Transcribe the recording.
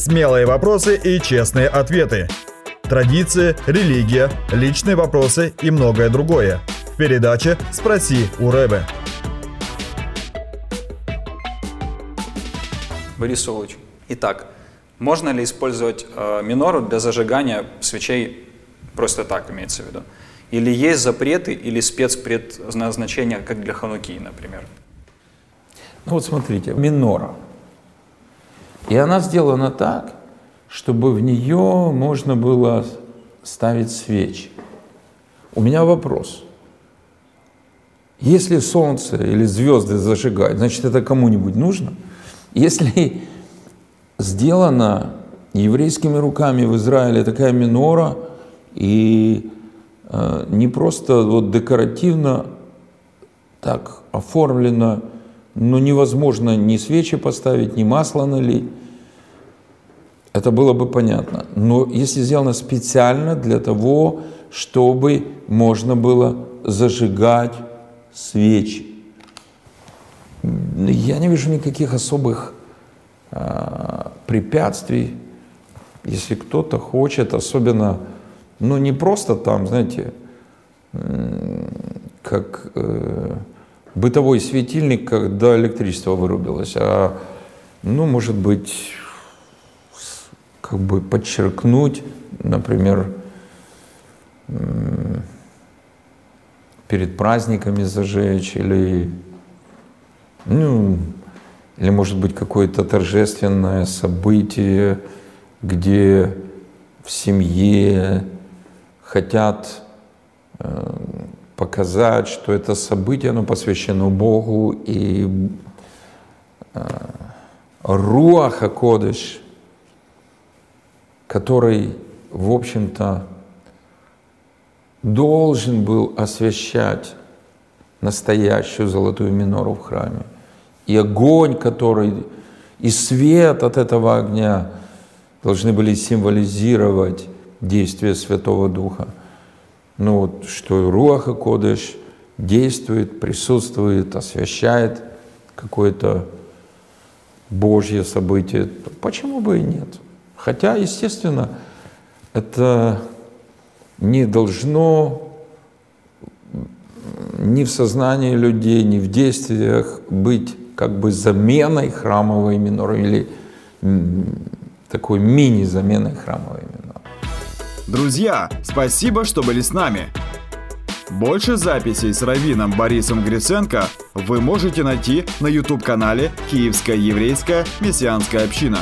Смелые вопросы и честные ответы. Традиции, религия, личные вопросы и многое другое. В передаче «Спроси у Рэбе». Борис Солович. Итак, можно ли использовать э, минору для зажигания свечей просто так, имеется в виду? Или есть запреты или спецпредназначения, как для хануки, например? Ну вот смотрите, минора. И она сделана так, чтобы в нее можно было ставить свечи. У меня вопрос. Если солнце или звезды зажигают, значит это кому-нибудь нужно? Если сделана еврейскими руками в Израиле такая минора, и э, не просто вот декоративно так оформлена, но невозможно ни свечи поставить, ни масло налить, это было бы понятно. Но если сделано специально для того, чтобы можно было зажигать свечи, я не вижу никаких особых э, препятствий, если кто-то хочет, особенно, ну не просто там, знаете, как э, бытовой светильник, когда электричество вырубилось, а, ну, может быть, как бы подчеркнуть, например, перед праздниками зажечь или, ну, или может быть какое-то торжественное событие, где в семье хотят э, показать, что это событие, оно посвящено Богу, и э, Руаха Кодыш, который, в общем-то, должен был освещать настоящую золотую минору в храме. И огонь, который, и свет от этого огня должны были символизировать действие Святого Духа. Ну вот, что Руаха Кодыш действует, присутствует, освещает какое-то Божье событие. Почему бы и нет? Хотя, естественно, это не должно ни в сознании людей, ни в действиях быть как бы заменой храмовой миноры или такой мини-заменой храмовой. Друзья, спасибо, что были с нами. Больше записей с раввином Борисом Гриценко вы можете найти на YouTube-канале «Киевская еврейская мессианская община».